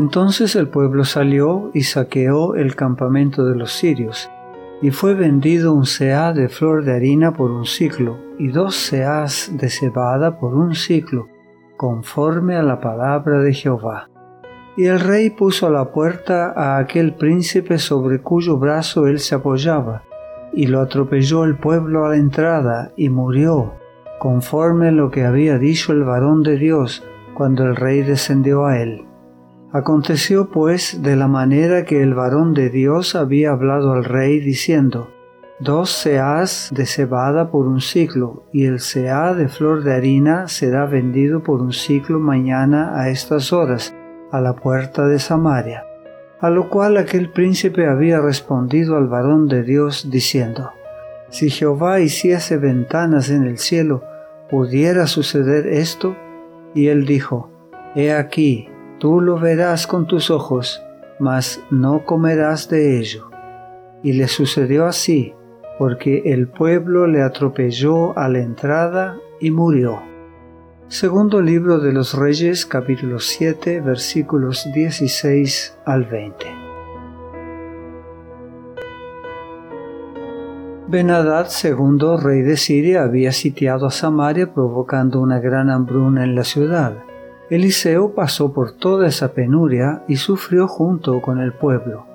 Entonces el pueblo salió y saqueó el campamento de los sirios, y fue vendido un seá de flor de harina por un ciclo, y dos seás de cebada por un ciclo, conforme a la palabra de Jehová. Y el rey puso a la puerta a aquel príncipe sobre cuyo brazo él se apoyaba, y lo atropelló el pueblo a la entrada, y murió, conforme a lo que había dicho el varón de Dios cuando el rey descendió a él. Aconteció pues de la manera que el varón de Dios había hablado al rey diciendo, Dos seás de cebada por un ciclo, y el seá de flor de harina será vendido por un ciclo mañana a estas horas, a la puerta de Samaria. A lo cual aquel príncipe había respondido al varón de Dios diciendo, Si Jehová hiciese ventanas en el cielo, ¿pudiera suceder esto? Y él dijo, He aquí, Tú lo verás con tus ojos, mas no comerás de ello. Y le sucedió así, porque el pueblo le atropelló a la entrada y murió. Segundo libro de los Reyes capítulo 7 versículos 16 al 20. Benadad II, rey de Siria, había sitiado a Samaria provocando una gran hambruna en la ciudad. Eliseo pasó por toda esa penuria y sufrió junto con el pueblo.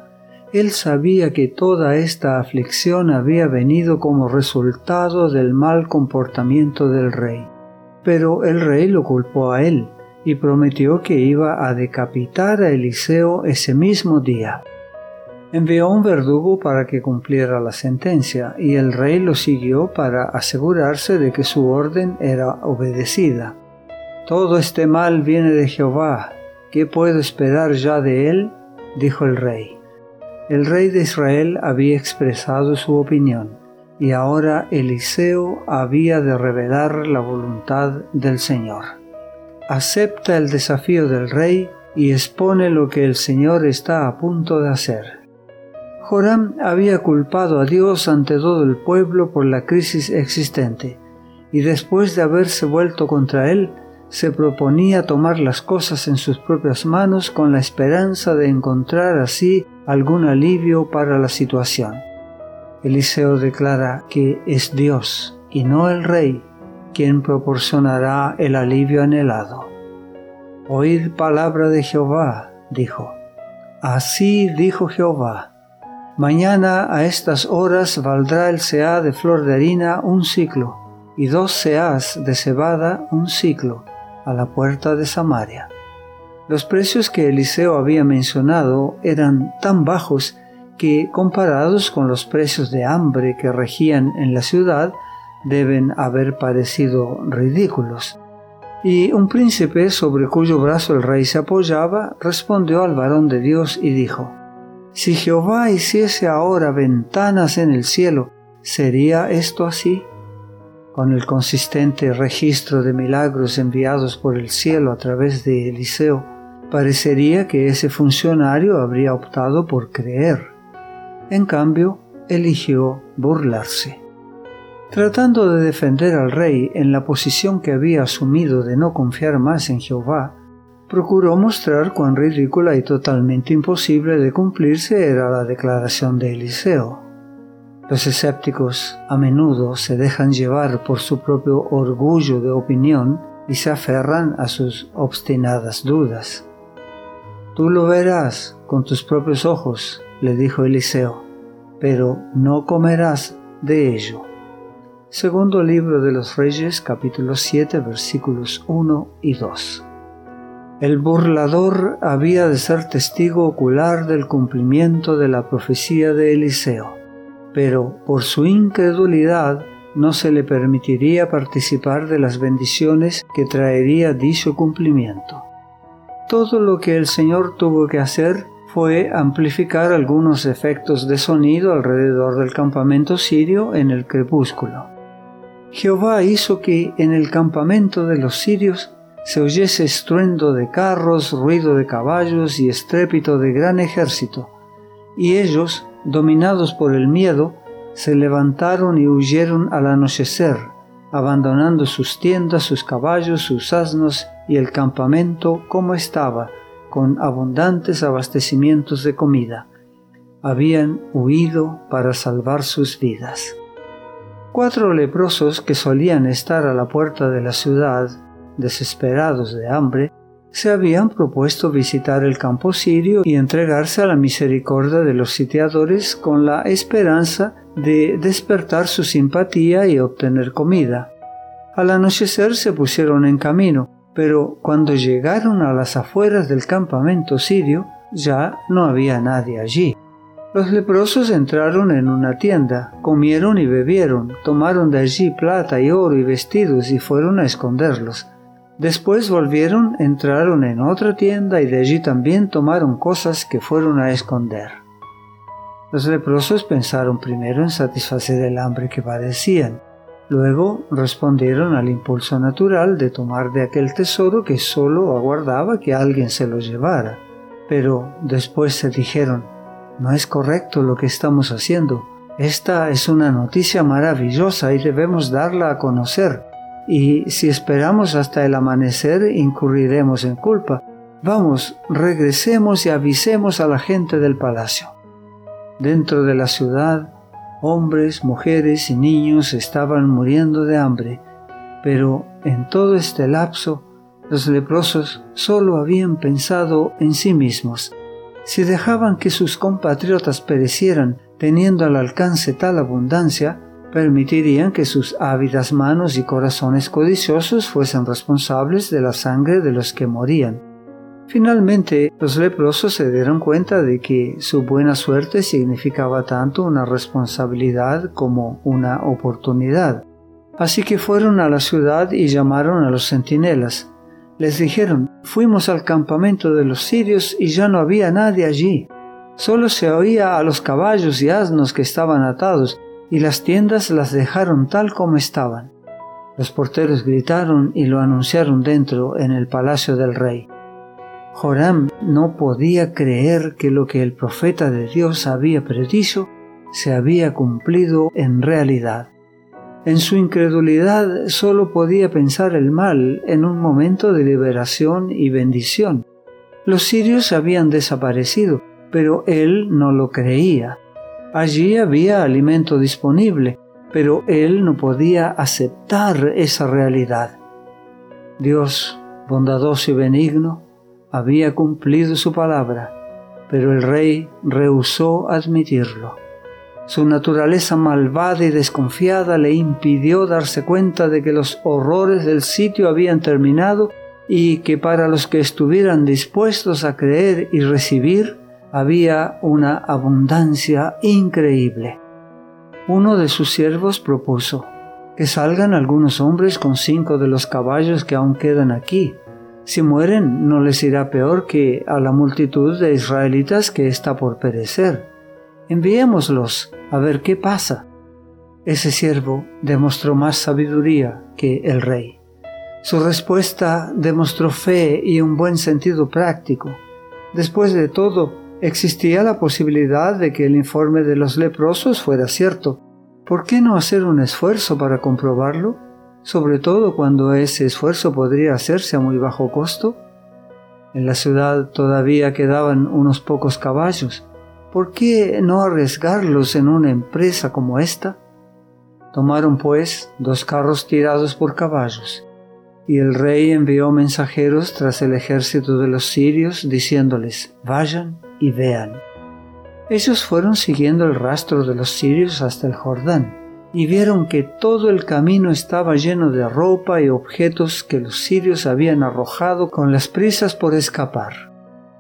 Él sabía que toda esta aflicción había venido como resultado del mal comportamiento del rey, pero el rey lo culpó a él y prometió que iba a decapitar a Eliseo ese mismo día. Envió un verdugo para que cumpliera la sentencia y el rey lo siguió para asegurarse de que su orden era obedecida. Todo este mal viene de Jehová. ¿Qué puedo esperar ya de él? dijo el rey. El rey de Israel había expresado su opinión, y ahora Eliseo había de revelar la voluntad del Señor. Acepta el desafío del rey y expone lo que el Señor está a punto de hacer. Joram había culpado a Dios ante todo el pueblo por la crisis existente, y después de haberse vuelto contra él, se proponía tomar las cosas en sus propias manos con la esperanza de encontrar así algún alivio para la situación. Eliseo declara que es Dios y no el rey quien proporcionará el alivio anhelado. Oíd palabra de Jehová, dijo. Así dijo Jehová. Mañana a estas horas valdrá el seá de flor de harina un ciclo, y dos seás de cebada un ciclo, a la puerta de Samaria. Los precios que Eliseo había mencionado eran tan bajos que, comparados con los precios de hambre que regían en la ciudad, deben haber parecido ridículos. Y un príncipe sobre cuyo brazo el rey se apoyaba respondió al varón de Dios y dijo, Si Jehová hiciese ahora ventanas en el cielo, ¿sería esto así? Con el consistente registro de milagros enviados por el cielo a través de Eliseo, parecería que ese funcionario habría optado por creer. En cambio, eligió burlarse. Tratando de defender al rey en la posición que había asumido de no confiar más en Jehová, procuró mostrar cuán ridícula y totalmente imposible de cumplirse era la declaración de Eliseo. Los escépticos a menudo se dejan llevar por su propio orgullo de opinión y se aferran a sus obstinadas dudas. Tú lo verás con tus propios ojos, le dijo Eliseo, pero no comerás de ello. Segundo libro de los Reyes capítulo 7 versículos 1 y 2. El burlador había de ser testigo ocular del cumplimiento de la profecía de Eliseo pero por su incredulidad no se le permitiría participar de las bendiciones que traería dicho cumplimiento. Todo lo que el Señor tuvo que hacer fue amplificar algunos efectos de sonido alrededor del campamento sirio en el crepúsculo. Jehová hizo que en el campamento de los sirios se oyese estruendo de carros, ruido de caballos y estrépito de gran ejército, y ellos, dominados por el miedo, se levantaron y huyeron al anochecer, abandonando sus tiendas, sus caballos, sus asnos y el campamento como estaba, con abundantes abastecimientos de comida. Habían huido para salvar sus vidas. Cuatro leprosos que solían estar a la puerta de la ciudad, desesperados de hambre, se habían propuesto visitar el campo sirio y entregarse a la misericordia de los sitiadores con la esperanza de despertar su simpatía y obtener comida. Al anochecer se pusieron en camino, pero cuando llegaron a las afueras del campamento sirio ya no había nadie allí. Los leprosos entraron en una tienda, comieron y bebieron, tomaron de allí plata y oro y vestidos y fueron a esconderlos. Después volvieron, entraron en otra tienda y de allí también tomaron cosas que fueron a esconder. Los leprosos pensaron primero en satisfacer el hambre que padecían, luego respondieron al impulso natural de tomar de aquel tesoro que sólo aguardaba que alguien se lo llevara, pero después se dijeron, no es correcto lo que estamos haciendo. Esta es una noticia maravillosa y debemos darla a conocer. Y si esperamos hasta el amanecer, incurriremos en culpa. Vamos, regresemos y avisemos a la gente del palacio. Dentro de la ciudad, hombres, mujeres y niños estaban muriendo de hambre, pero en todo este lapso, los leprosos solo habían pensado en sí mismos si dejaban que sus compatriotas perecieran teniendo al alcance tal abundancia, permitirían que sus ávidas manos y corazones codiciosos fuesen responsables de la sangre de los que morían. Finalmente, los leprosos se dieron cuenta de que su buena suerte significaba tanto una responsabilidad como una oportunidad. Así que fueron a la ciudad y llamaron a los centinelas. Les dijeron, fuimos al campamento de los sirios y ya no había nadie allí. Solo se oía a los caballos y asnos que estaban atados, y las tiendas las dejaron tal como estaban. Los porteros gritaron y lo anunciaron dentro en el palacio del rey. Joram no podía creer que lo que el profeta de Dios había predicho se había cumplido en realidad. En su incredulidad solo podía pensar el mal en un momento de liberación y bendición. Los sirios habían desaparecido, pero él no lo creía. Allí había alimento disponible, pero él no podía aceptar esa realidad. Dios, bondadoso y benigno, había cumplido su palabra, pero el rey rehusó admitirlo. Su naturaleza malvada y desconfiada le impidió darse cuenta de que los horrores del sitio habían terminado y que para los que estuvieran dispuestos a creer y recibir había una abundancia increíble. Uno de sus siervos propuso que salgan algunos hombres con cinco de los caballos que aún quedan aquí. Si mueren no les irá peor que a la multitud de israelitas que está por perecer. Enviémoslos a ver qué pasa. Ese siervo demostró más sabiduría que el rey. Su respuesta demostró fe y un buen sentido práctico. Después de todo, existía la posibilidad de que el informe de los leprosos fuera cierto. ¿Por qué no hacer un esfuerzo para comprobarlo? Sobre todo cuando ese esfuerzo podría hacerse a muy bajo costo. En la ciudad todavía quedaban unos pocos caballos ¿por qué no arriesgarlos en una empresa como esta? Tomaron pues dos carros tirados por caballos, y el rey envió mensajeros tras el ejército de los sirios, diciéndoles, vayan y vean. Ellos fueron siguiendo el rastro de los sirios hasta el Jordán, y vieron que todo el camino estaba lleno de ropa y objetos que los sirios habían arrojado con las prisas por escapar.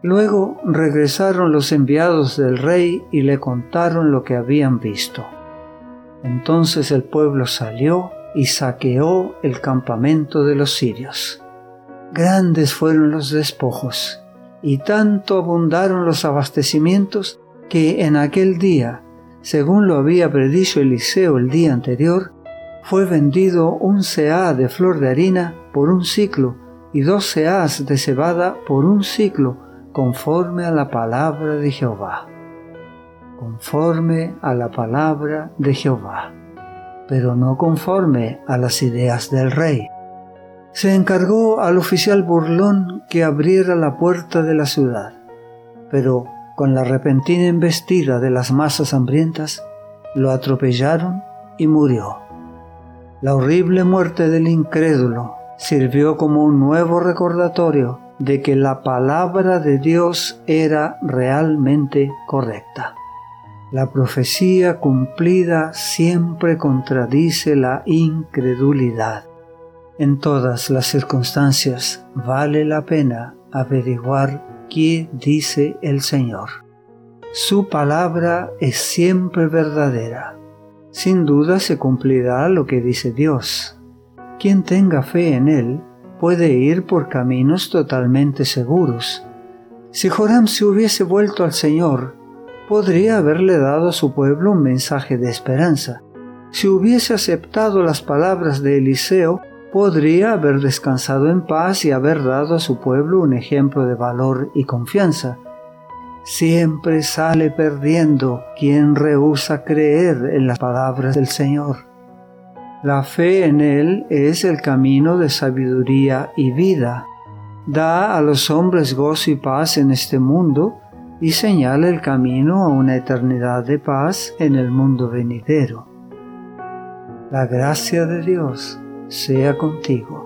Luego regresaron los enviados del rey y le contaron lo que habían visto. Entonces el pueblo salió y saqueó el campamento de los sirios. Grandes fueron los despojos, y tanto abundaron los abastecimientos que en aquel día, según lo había predicho Eliseo el día anterior, fue vendido un seá de flor de harina por un ciclo y dos seás de cebada por un ciclo conforme a la palabra de Jehová, conforme a la palabra de Jehová, pero no conforme a las ideas del rey. Se encargó al oficial burlón que abriera la puerta de la ciudad, pero con la repentina embestida de las masas hambrientas, lo atropellaron y murió. La horrible muerte del incrédulo sirvió como un nuevo recordatorio de que la palabra de Dios era realmente correcta. La profecía cumplida siempre contradice la incredulidad. En todas las circunstancias vale la pena averiguar qué dice el Señor. Su palabra es siempre verdadera. Sin duda se cumplirá lo que dice Dios. Quien tenga fe en Él puede ir por caminos totalmente seguros. Si Joram se hubiese vuelto al Señor, podría haberle dado a su pueblo un mensaje de esperanza. Si hubiese aceptado las palabras de Eliseo, podría haber descansado en paz y haber dado a su pueblo un ejemplo de valor y confianza. Siempre sale perdiendo quien rehúsa creer en las palabras del Señor. La fe en Él es el camino de sabiduría y vida. Da a los hombres gozo y paz en este mundo y señala el camino a una eternidad de paz en el mundo venidero. La gracia de Dios sea contigo.